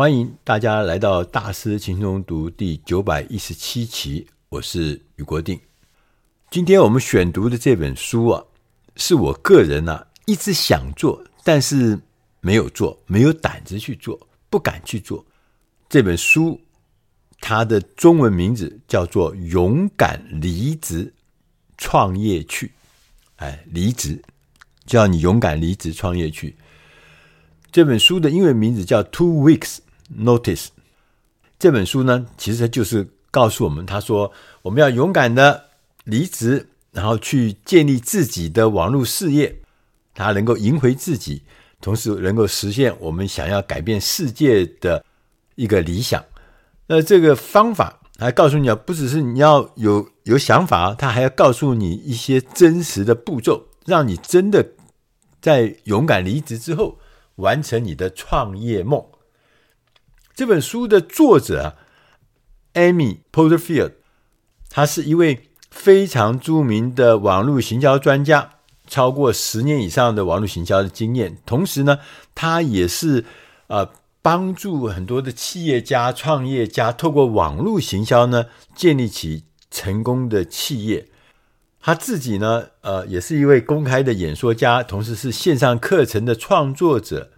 欢迎大家来到大师轻松读第九百一十七期，我是余国定。今天我们选读的这本书啊，是我个人呢、一直想做，但是没有做，没有胆子去做，不敢去做。这本书它的中文名字叫做《勇敢离职创业去》，哎，离职，叫你勇敢离职创业去。这本书的英文名字叫《Two Weeks Notice》。这本书呢，其实就是告诉我们，他说我们要勇敢的离职，然后去建立自己的网络事业，他能够赢回自己，同时能够实现我们想要改变世界的一个理想。那这个方法还告诉你啊，不只是你要有有想法，他还要告诉你一些真实的步骤，让你真的在勇敢离职之后。完成你的创业梦。这本书的作者啊，Amy Porterfield，他是一位非常著名的网络行销专家，超过十年以上的网络行销的经验。同时呢，他也是呃帮助很多的企业家、创业家透过网络行销呢，建立起成功的企业。他自己呢，呃，也是一位公开的演说家，同时是线上课程的创作者。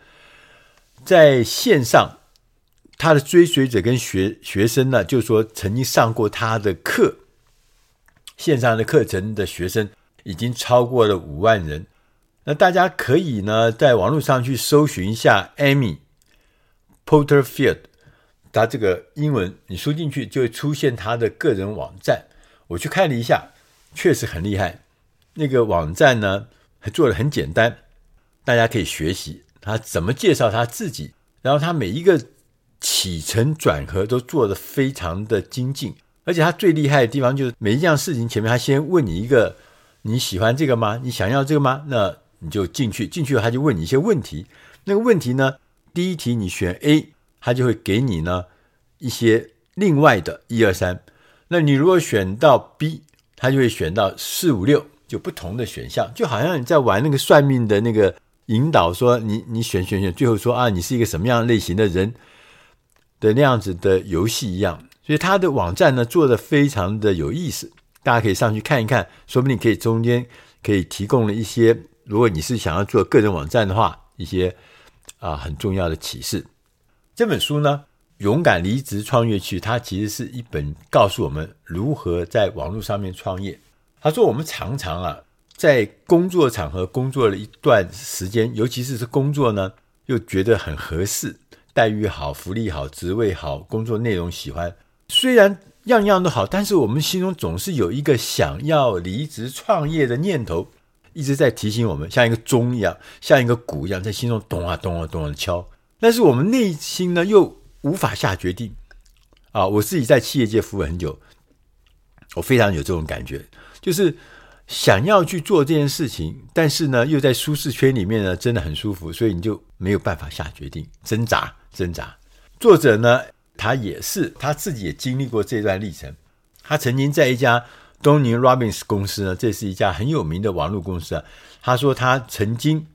在线上，他的追随者跟学学生呢，就说曾经上过他的课，线上的课程的学生已经超过了五万人。那大家可以呢，在网络上去搜寻一下 Amy Porterfield，他这个英文你输进去就会出现他的个人网站。我去看了一下。确实很厉害，那个网站呢，还做的很简单，大家可以学习他怎么介绍他自己，然后他每一个起承转合都做得非常的精进，而且他最厉害的地方就是每一件事情前面他先问你一个你喜欢这个吗？你想要这个吗？那你就进去，进去他就问你一些问题，那个问题呢，第一题你选 A，他就会给你呢一些另外的一二三，那你如果选到 B。他就会选到四五六就不同的选项，就好像你在玩那个算命的那个引导，说你你选选选，最后说啊，你是一个什么样类型的人的那样子的游戏一样。所以他的网站呢做得非常的有意思，大家可以上去看一看，说不定可以中间可以提供了一些，如果你是想要做个人网站的话，一些啊很重要的启示。这本书呢。勇敢离职创业去，它其实是一本告诉我们如何在网络上面创业。他说，我们常常啊，在工作场合工作了一段时间，尤其是是工作呢，又觉得很合适，待遇好，福利好，职位好，工作内容喜欢。虽然样样都好，但是我们心中总是有一个想要离职创业的念头，一直在提醒我们，像一个钟一样，像一个鼓一样，在心中咚啊咚啊咚啊敲。但是我们内心呢，又无法下决定啊！我自己在企业界服务很久，我非常有这种感觉，就是想要去做这件事情，但是呢，又在舒适圈里面呢，真的很舒服，所以你就没有办法下决定，挣扎挣扎。作者呢，他也是他自己也经历过这段历程。他曾经在一家东尼 Robbins 公司呢，这是一家很有名的网络公司啊。他说他曾经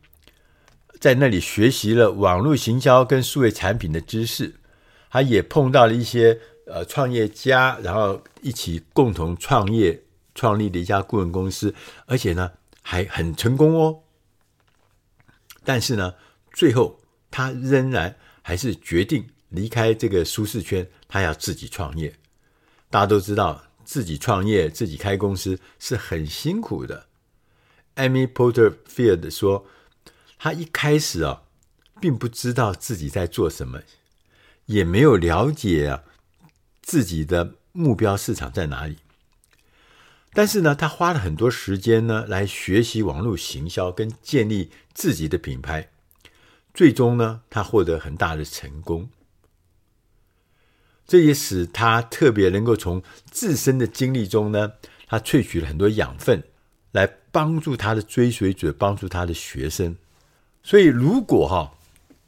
在那里学习了网络行销跟数位产品的知识。他也碰到了一些呃创业家，然后一起共同创业，创立了一家顾问公司，而且呢还很成功哦。但是呢，最后他仍然还是决定离开这个舒适圈，他要自己创业。大家都知道，自己创业、自己开公司是很辛苦的。Amy Porterfield 说，他一开始啊，并不知道自己在做什么。也没有了解啊自己的目标市场在哪里，但是呢，他花了很多时间呢来学习网络行销跟建立自己的品牌，最终呢，他获得很大的成功。这也使他特别能够从自身的经历中呢，他萃取了很多养分，来帮助他的追随者，帮助他的学生。所以，如果哈。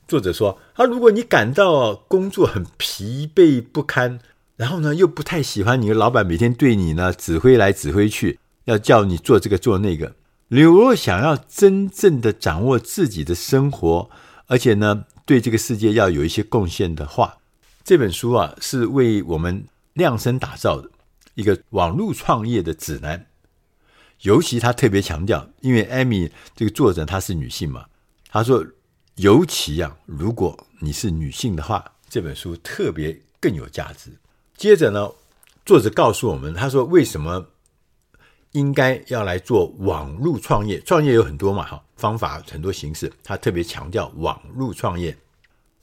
作者说：“啊，如果你感到工作很疲惫不堪，然后呢又不太喜欢你的老板每天对你呢指挥来指挥去，要叫你做这个做那个，你若想要真正的掌握自己的生活，而且呢对这个世界要有一些贡献的话，这本书啊是为我们量身打造的一个网络创业的指南。尤其他特别强调，因为艾米这个作者她是女性嘛，她说，尤其啊，如果你是女性的话，这本书特别更有价值。接着呢，作者告诉我们，他说为什么应该要来做网络创业？创业有很多嘛，哈，方法很多形式，他特别强调网络创业。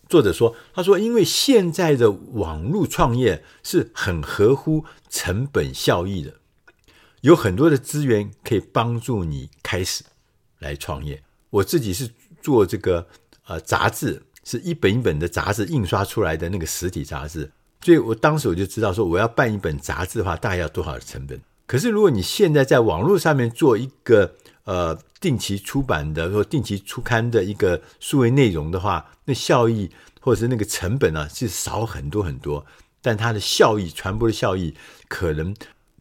作者说，他说因为现在的网络创业是很合乎成本效益的。有很多的资源可以帮助你开始来创业。我自己是做这个呃杂志，是一本一本的杂志印刷出来的那个实体杂志，所以我当时我就知道说，我要办一本杂志的话，大概要多少的成本。可是如果你现在在网络上面做一个呃定期出版的或定期出刊的一个数位内容的话，那效益或者是那个成本呢，是少很多很多，但它的效益传播的效益可能。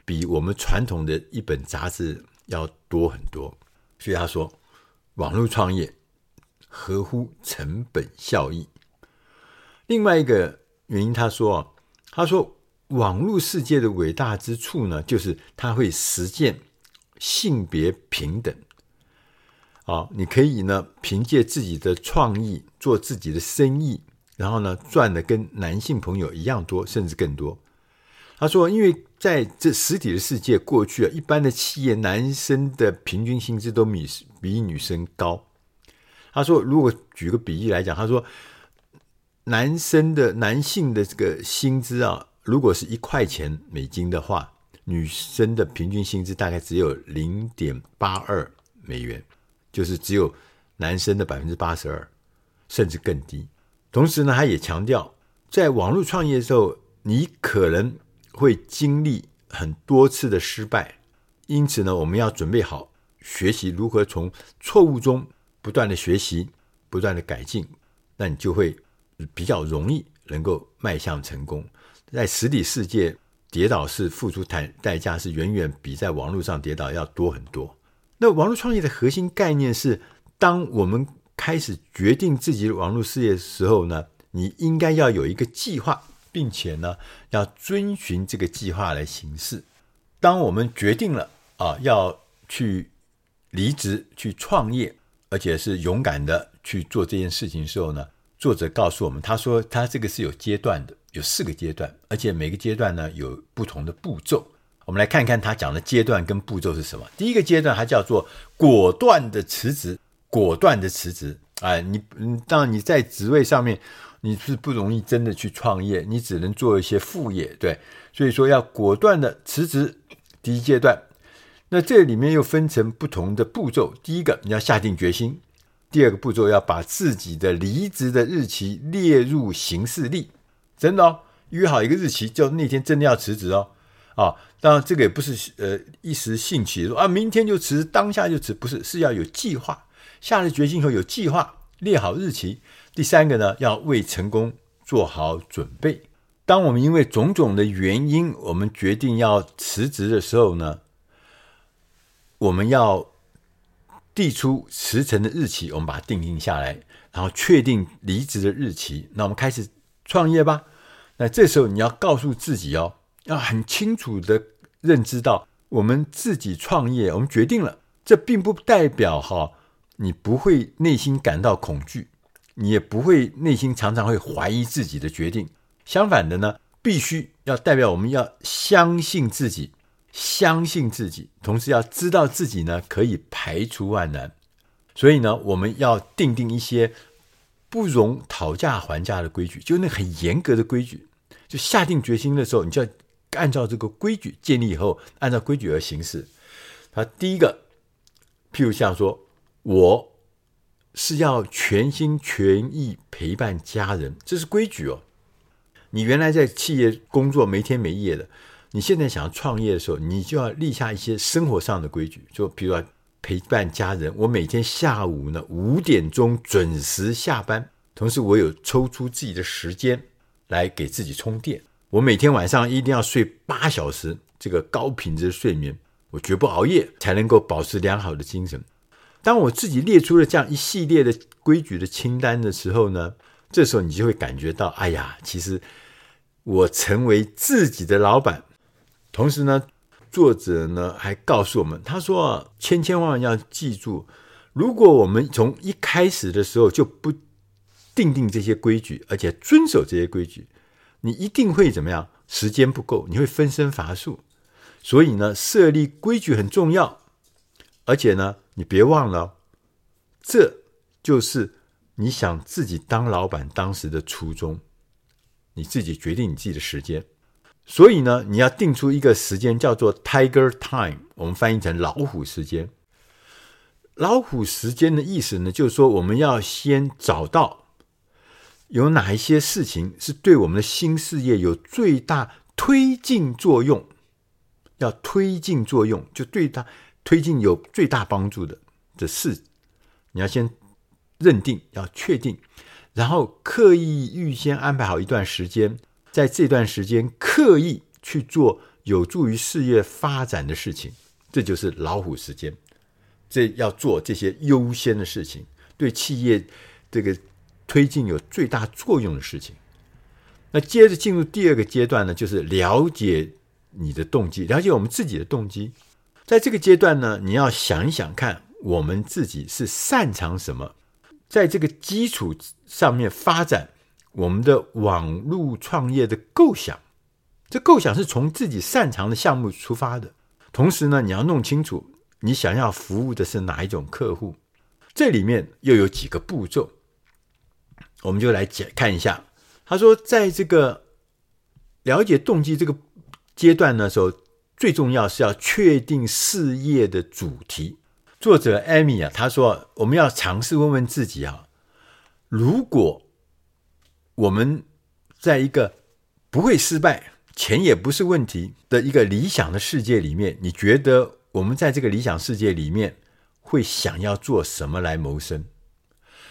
比我们传统的一本杂志要多很多，所以他说，网络创业合乎成本效益。另外一个原因，他说，他说网络世界的伟大之处呢，就是它会实践性别平等。啊，你可以呢，凭借自己的创意做自己的生意，然后呢，赚的跟男性朋友一样多，甚至更多。他说：“因为在这实体的世界，过去啊，一般的企业男生的平均薪资都比比女生高。”他说：“如果举个比喻来讲，他说男生的男性的这个薪资啊，如果是一块钱美金的话，女生的平均薪资大概只有零点八二美元，就是只有男生的百分之八十二，甚至更低。同时呢，他也强调，在网络创业的时候，你可能。”会经历很多次的失败，因此呢，我们要准备好学习如何从错误中不断的学习、不断的改进，那你就会比较容易能够迈向成功。在实体世界，跌倒是付出代代价是远远比在网络上跌倒要多很多。那网络创业的核心概念是，当我们开始决定自己的网络事业的时候呢，你应该要有一个计划。并且呢，要遵循这个计划来行事。当我们决定了啊，要去离职去创业，而且是勇敢的去做这件事情的时候呢，作者告诉我们，他说他这个是有阶段的，有四个阶段，而且每个阶段呢有不同的步骤。我们来看看他讲的阶段跟步骤是什么。第一个阶段，它叫做果断的辞职，果断的辞职。哎，你嗯，当然你在职位上面。你是不容易真的去创业，你只能做一些副业，对，所以说要果断的辞职。第一阶段，那这里面又分成不同的步骤。第一个，你要下定决心；第二个步骤，要把自己的离职的日期列入行事历，真的哦，约好一个日期，就那天真的要辞职哦。啊，当然这个也不是呃一时兴起说啊，明天就辞，当下就辞，不是，是要有计划，下了决心以后有计划，列好日期。第三个呢，要为成功做好准备。当我们因为种种的原因，我们决定要辞职的时候呢，我们要递出辞呈的日期，我们把它定定下来，然后确定离职的日期。那我们开始创业吧。那这时候你要告诉自己哦，要很清楚的认知到，我们自己创业，我们决定了，这并不代表哈，你不会内心感到恐惧。你也不会内心常常会怀疑自己的决定，相反的呢，必须要代表我们要相信自己，相信自己，同时要知道自己呢可以排除万难。所以呢，我们要订定一些不容讨价还价的规矩，就那很严格的规矩。就下定决心的时候，你就要按照这个规矩建立以后，按照规矩而行事。他第一个，譬如像说我。是要全心全意陪伴家人，这是规矩哦。你原来在企业工作没天没夜的，你现在想要创业的时候，你就要立下一些生活上的规矩，就比如说陪伴家人。我每天下午呢五点钟准时下班，同时我有抽出自己的时间来给自己充电。我每天晚上一定要睡八小时，这个高品质的睡眠，我绝不熬夜，才能够保持良好的精神。当我自己列出了这样一系列的规矩的清单的时候呢，这时候你就会感觉到，哎呀，其实我成为自己的老板。同时呢，作者呢还告诉我们，他说啊千千万万要记住，如果我们从一开始的时候就不定定这些规矩，而且遵守这些规矩，你一定会怎么样？时间不够，你会分身乏术。所以呢，设立规矩很重要，而且呢，你别忘了，这就是你想自己当老板当时的初衷，你自己决定你自己的时间。所以呢，你要定出一个时间，叫做 Tiger Time，我们翻译成老虎时间。老虎时间的意思呢，就是说我们要先找到有哪一些事情是对我们的新事业有最大推进作用，要推进作用，就对它推进有最大帮助的的事，你要先认定，要确定，然后刻意预先安排好一段时间。在这段时间刻意去做有助于事业发展的事情，这就是老虎时间。这要做这些优先的事情，对企业这个推进有最大作用的事情。那接着进入第二个阶段呢，就是了解你的动机，了解我们自己的动机。在这个阶段呢，你要想一想看，我们自己是擅长什么，在这个基础上面发展。我们的网络创业的构想，这构想是从自己擅长的项目出发的。同时呢，你要弄清楚你想要服务的是哪一种客户。这里面又有几个步骤，我们就来解看一下。他说，在这个了解动机这个阶段的时候，最重要是要确定事业的主题。作者艾米啊，他说我们要尝试问问自己啊，如果我们在一个不会失败、钱也不是问题的一个理想的世界里面，你觉得我们在这个理想世界里面会想要做什么来谋生？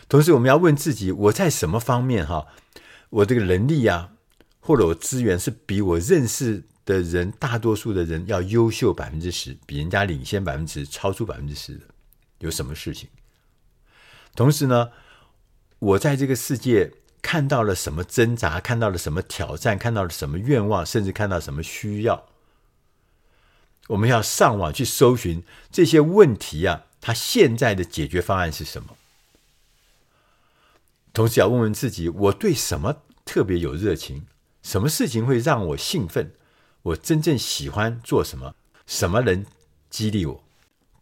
同时，我们要问自己：我在什么方面哈，我这个能力啊，或者我资源是比我认识的人大多数的人要优秀百分之十，比人家领先百分之十，超出百分之十的，有什么事情？同时呢，我在这个世界。看到了什么挣扎，看到了什么挑战，看到了什么愿望，甚至看到什么需要，我们要上网去搜寻这些问题啊，他现在的解决方案是什么？同时要问问自己，我对什么特别有热情？什么事情会让我兴奋？我真正喜欢做什么？什么能激励我？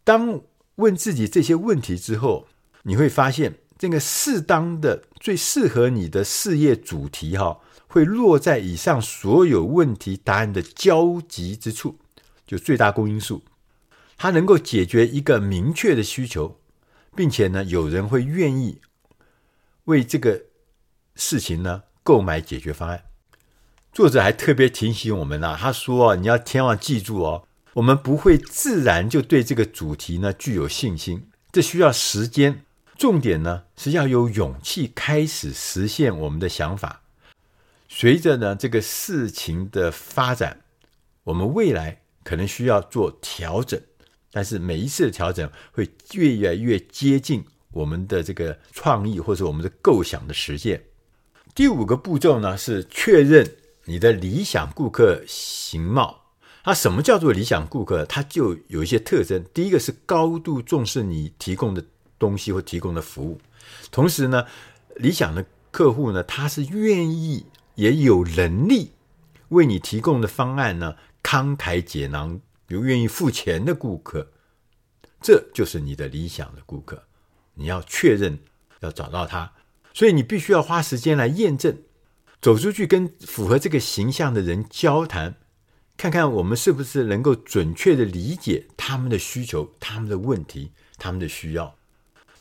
当问自己这些问题之后，你会发现。这个适当的、最适合你的事业主题，哈，会落在以上所有问题答案的交集之处，就最大公因数，它能够解决一个明确的需求，并且呢，有人会愿意为这个事情呢购买解决方案。作者还特别提醒我们呐，他说：“你要千万记住哦，我们不会自然就对这个主题呢具有信心，这需要时间。”重点呢是要有勇气开始实现我们的想法。随着呢这个事情的发展，我们未来可能需要做调整，但是每一次的调整会越来越接近我们的这个创意或者我们的构想的实现。第五个步骤呢是确认你的理想顾客形貌。它什么叫做理想顾客？它就有一些特征。第一个是高度重视你提供的。东西或提供的服务，同时呢，理想的客户呢，他是愿意也有能力为你提供的方案呢慷慨解囊，有愿意付钱的顾客，这就是你的理想的顾客。你要确认，要找到他，所以你必须要花时间来验证，走出去跟符合这个形象的人交谈，看看我们是不是能够准确的理解他们的需求、他们的问题、他们的需要。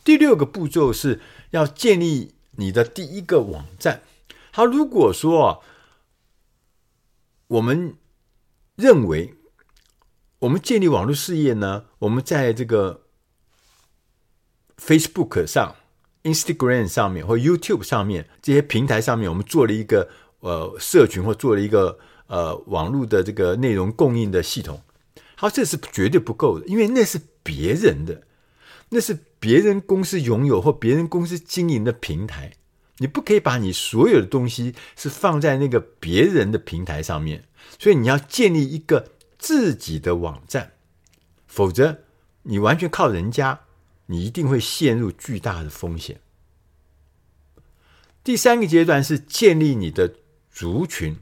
第六个步骤是要建立你的第一个网站。好，如果说我们认为我们建立网络事业呢，我们在这个 Facebook 上、Instagram 上面或 YouTube 上面这些平台上面，我们做了一个呃社群或做了一个呃网络的这个内容供应的系统。好，这是绝对不够的，因为那是别人的。那是别人公司拥有或别人公司经营的平台，你不可以把你所有的东西是放在那个别人的平台上面，所以你要建立一个自己的网站，否则你完全靠人家，你一定会陷入巨大的风险。第三个阶段是建立你的族群。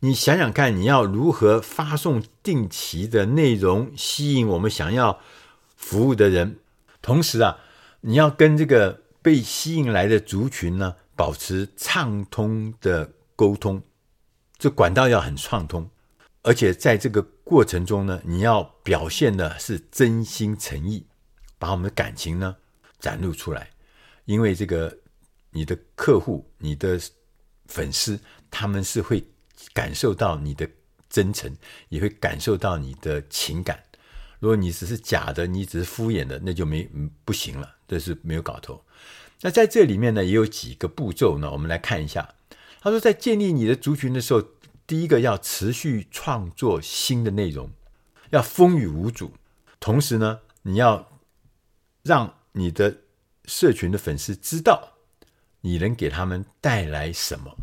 你想想看，你要如何发送定期的内容，吸引我们想要服务的人？同时啊，你要跟这个被吸引来的族群呢，保持畅通的沟通，这管道要很畅通，而且在这个过程中呢，你要表现的是真心诚意，把我们的感情呢展露出来，因为这个你的客户、你的粉丝，他们是会。感受到你的真诚，也会感受到你的情感。如果你只是假的，你只是敷衍的，那就没不行了，这是没有搞头。那在这里面呢，也有几个步骤呢，我们来看一下。他说，在建立你的族群的时候，第一个要持续创作新的内容，要风雨无阻。同时呢，你要让你的社群的粉丝知道你能给他们带来什么。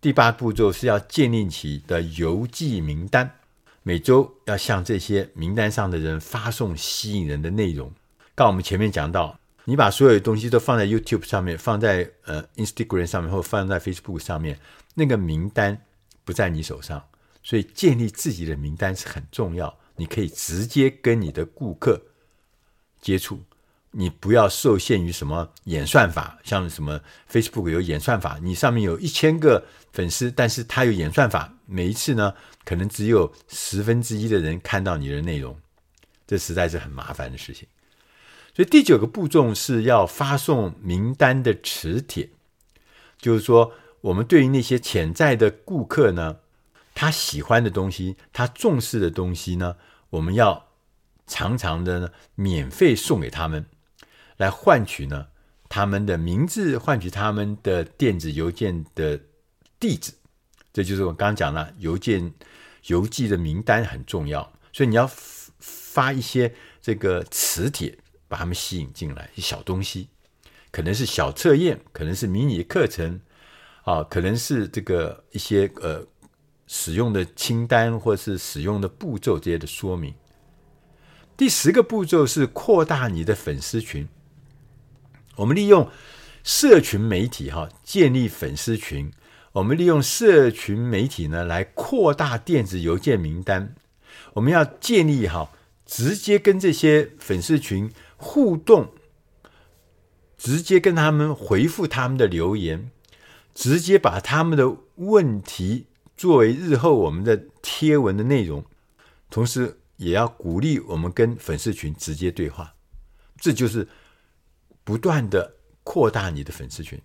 第八步骤是要建立起的邮寄名单，每周要向这些名单上的人发送吸引人的内容。刚我们前面讲到，你把所有的东西都放在 YouTube 上面，放在呃 Instagram 上面，或放在 Facebook 上面，那个名单不在你手上，所以建立自己的名单是很重要。你可以直接跟你的顾客接触。你不要受限于什么演算法，像什么 Facebook 有演算法，你上面有一千个粉丝，但是它有演算法，每一次呢，可能只有十分之一的人看到你的内容，这实在是很麻烦的事情。所以第九个步骤是要发送名单的磁铁，就是说，我们对于那些潜在的顾客呢，他喜欢的东西，他重视的东西呢，我们要常常的呢，免费送给他们。来换取呢，他们的名字，换取他们的电子邮件的地址，这就是我刚刚讲了，邮件邮寄的名单很重要，所以你要发一些这个磁铁，把他们吸引进来，小东西，可能是小测验，可能是迷你课程，啊，可能是这个一些呃使用的清单，或是使用的步骤这些的说明。第十个步骤是扩大你的粉丝群。我们利用社群媒体哈，建立粉丝群。我们利用社群媒体呢，来扩大电子邮件名单。我们要建立好，直接跟这些粉丝群互动，直接跟他们回复他们的留言，直接把他们的问题作为日后我们的贴文的内容。同时，也要鼓励我们跟粉丝群直接对话。这就是。不断的扩大你的粉丝群，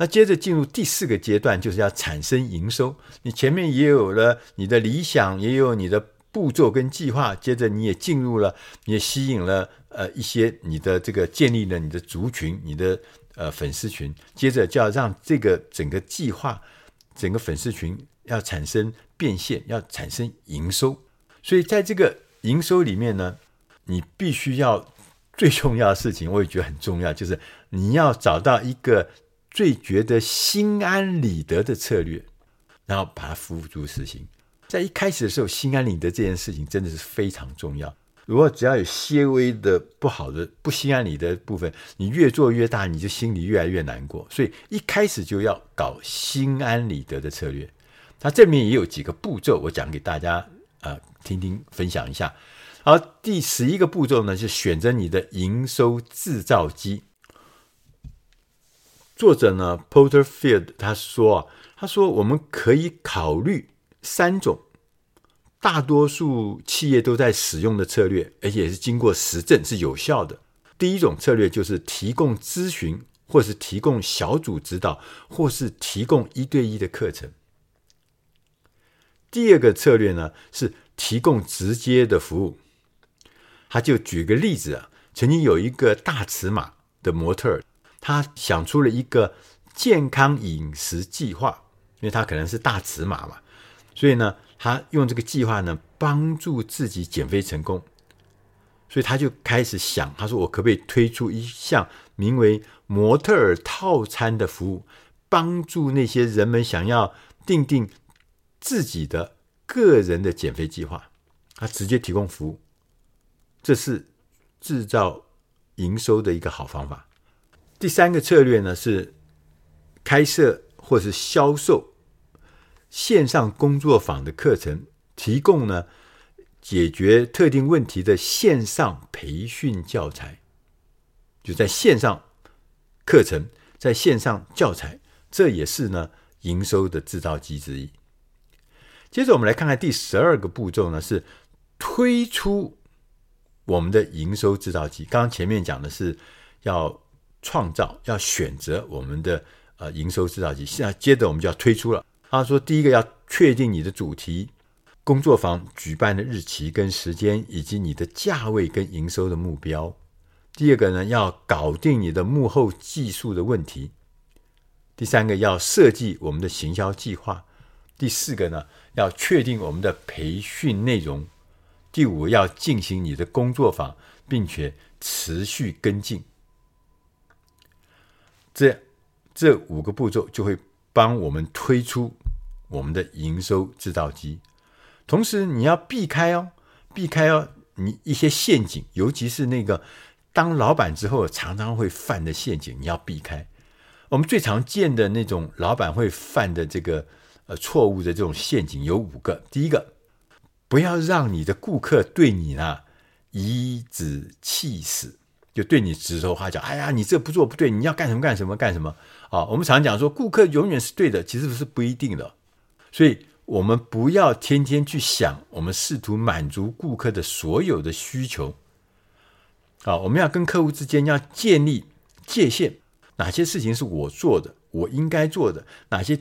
那接着进入第四个阶段，就是要产生营收。你前面也有了你的理想，也有你的步骤跟计划，接着你也进入了，你也吸引了呃一些你的这个建立了你的族群，你的呃粉丝群，接着就要让这个整个计划，整个粉丝群要产生变现，要产生营收。所以在这个营收里面呢，你必须要。最重要的事情，我也觉得很重要，就是你要找到一个最觉得心安理得的策略，然后把它付诸实行。在一开始的时候，心安理得这件事情真的是非常重要。如果只要有些微的不好的、不心安理得部分，你越做越大，你就心里越来越难过。所以一开始就要搞心安理得的策略。它这里面也有几个步骤，我讲给大家啊、听听，分享一下。好第十一个步骤呢，是选择你的营收制造机。作者呢，Porterfield 他说啊，他说我们可以考虑三种大多数企业都在使用的策略，而且是经过实证是有效的。第一种策略就是提供咨询，或是提供小组指导，或是提供一对一的课程。第二个策略呢，是提供直接的服务。他就举个例子啊，曾经有一个大尺码的模特，他想出了一个健康饮食计划，因为他可能是大尺码嘛，所以呢，他用这个计划呢帮助自己减肥成功，所以他就开始想，他说我可不可以推出一项名为“模特儿套餐”的服务，帮助那些人们想要订定自己的个人的减肥计划，他直接提供服务，这是制造营收的一个好方法。第三个策略呢，是开设或是销售线上工作坊的课程，提供呢解决特定问题的线上培训教材，就在线上课程，在线上教材，这也是呢营收的制造机之一。接着我们来看看第十二个步骤呢，是推出我们的营收制造机。刚刚前面讲的是要。创造要选择我们的呃营收制造机，现在接着我们就要推出了。他说，第一个要确定你的主题、工作坊举办的日期跟时间，以及你的价位跟营收的目标。第二个呢，要搞定你的幕后技术的问题。第三个要设计我们的行销计划。第四个呢，要确定我们的培训内容。第五要进行你的工作坊，并且持续跟进。这这五个步骤就会帮我们推出我们的营收制造机。同时，你要避开哦，避开哦，你一些陷阱，尤其是那个当老板之后常常会犯的陷阱，你要避开。我们最常见的那种老板会犯的这个呃错误的这种陷阱有五个。第一个，不要让你的顾客对你呢颐指气使。就对你指手画脚，哎呀，你这不做不对，你要干什么干什么干什么啊？我们常讲说，顾客永远是对的，其实是不一定的。所以，我们不要天天去想，我们试图满足顾客的所有的需求。啊，我们要跟客户之间要建立界限，哪些事情是我做的，我应该做的；哪些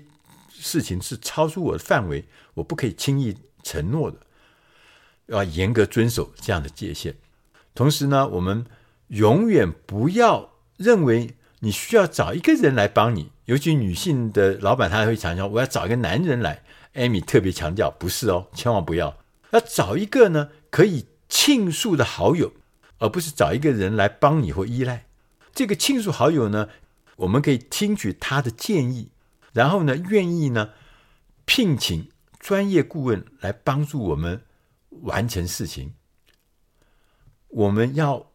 事情是超出我的范围，我不可以轻易承诺的，要严格遵守这样的界限。同时呢，我们。永远不要认为你需要找一个人来帮你，尤其女性的老板，她会强调我要找一个男人来。艾米特别强调，不是哦，千万不要，要找一个呢可以倾诉的好友，而不是找一个人来帮你或依赖。这个倾诉好友呢，我们可以听取他的建议，然后呢，愿意呢聘请专业顾问来帮助我们完成事情。我们要。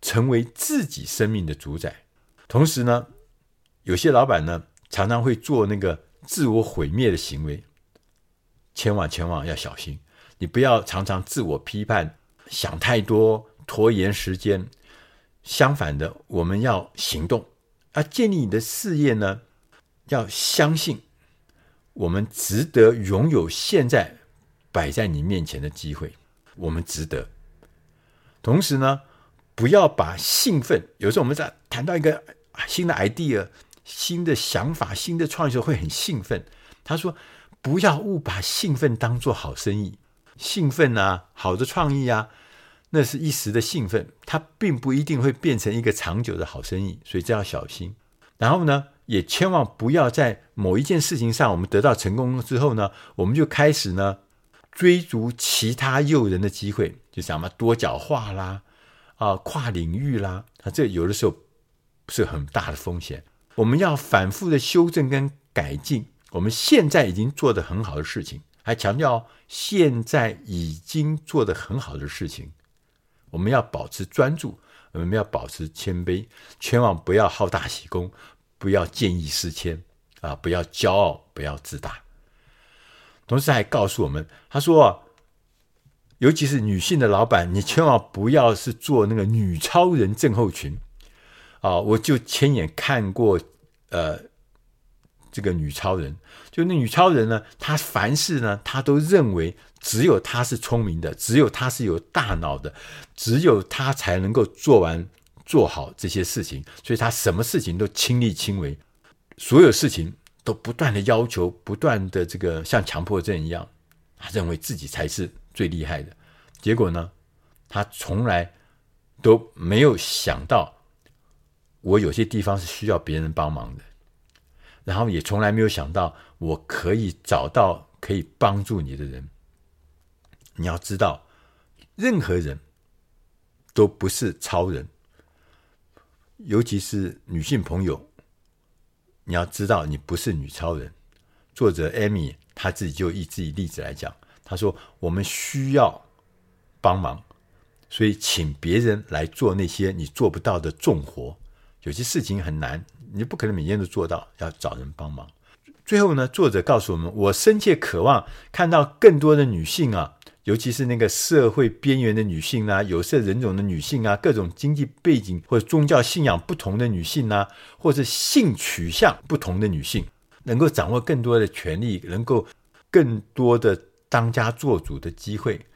成为自己生命的主宰，同时呢，有些老板呢常常会做那个自我毁灭的行为，千万千万要小心，你不要常常自我批判，想太多，拖延时间。相反的，我们要行动，而建立你的事业呢，要相信我们值得拥有现在摆在你面前的机会，我们值得。同时呢。不要把兴奋，有时候我们在谈到一个新的 idea、新的想法、新的创意的时候会很兴奋。他说：“不要误把兴奋当做好生意，兴奋啊，好的创意啊，那是一时的兴奋，它并不一定会变成一个长久的好生意，所以这要小心。然后呢，也千万不要在某一件事情上，我们得到成功之后呢，我们就开始呢追逐其他诱人的机会，就什么多角化啦。”啊，跨领域啦，啊，这有的时候是很大的风险。我们要反复的修正跟改进，我们现在已经做的很好的事情，还强调现在已经做的很好的事情。我们要保持专注，我们要保持谦卑，千万不要好大喜功，不要见异思迁啊，不要骄傲，不要自大。同时还告诉我们，他说。尤其是女性的老板，你千万不要是做那个女超人症候群啊！我就亲眼看过，呃，这个女超人，就那女超人呢，她凡事呢，她都认为只有她是聪明的，只有她是有大脑的，只有她才能够做完做好这些事情，所以她什么事情都亲力亲为，所有事情都不断的要求，不断的这个像强迫症一样，她认为自己才是。最厉害的结果呢？他从来都没有想到，我有些地方是需要别人帮忙的，然后也从来没有想到，我可以找到可以帮助你的人。你要知道，任何人都不是超人，尤其是女性朋友，你要知道，你不是女超人。作者艾米她自己就以自己例子来讲，他说：“我们需要帮忙，所以请别人来做那些你做不到的重活。有些事情很难，你不可能每天都做到，要找人帮忙。”最后呢，作者告诉我们：“我深切渴望看到更多的女性啊。”尤其是那个社会边缘的女性啊，有色人种的女性啊，各种经济背景或者宗教信仰不同的女性啊，或者性取向不同的女性，能够掌握更多的权利，能够更多的当家作主的机会，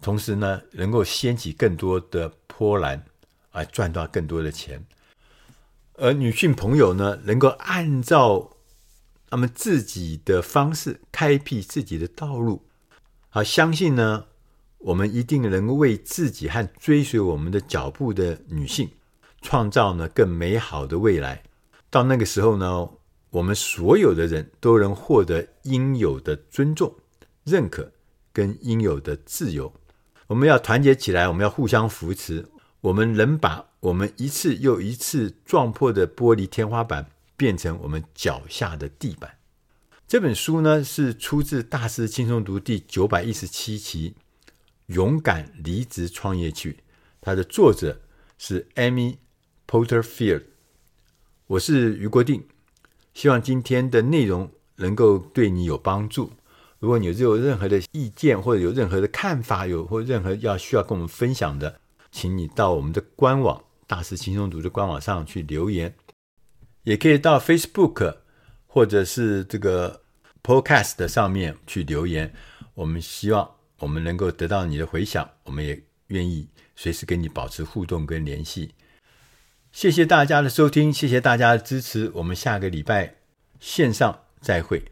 同时呢，能够掀起更多的波澜，啊，赚到更多的钱。而女性朋友呢，能够按照他们自己的方式开辟自己的道路。好，相信呢，我们一定能为自己和追随我们的脚步的女性创造呢更美好的未来。到那个时候呢，我们所有的人都能获得应有的尊重、认可跟应有的自由。我们要团结起来，我们要互相扶持。我们能把我们一次又一次撞破的玻璃天花板变成我们脚下的地板。这本书呢，是出自《大师轻松读》第九百一十七期《勇敢离职创业去》，它的作者是 Amy Porterfield。我是余国定，希望今天的内容能够对你有帮助。如果你有任何的意见，或者有任何的看法，有或任何要需要跟我们分享的，请你到我们的官网《大师轻松读》的官网上去留言，也可以到 Facebook 或者是这个。Podcast 上面去留言，我们希望我们能够得到你的回响，我们也愿意随时跟你保持互动跟联系。谢谢大家的收听，谢谢大家的支持，我们下个礼拜线上再会。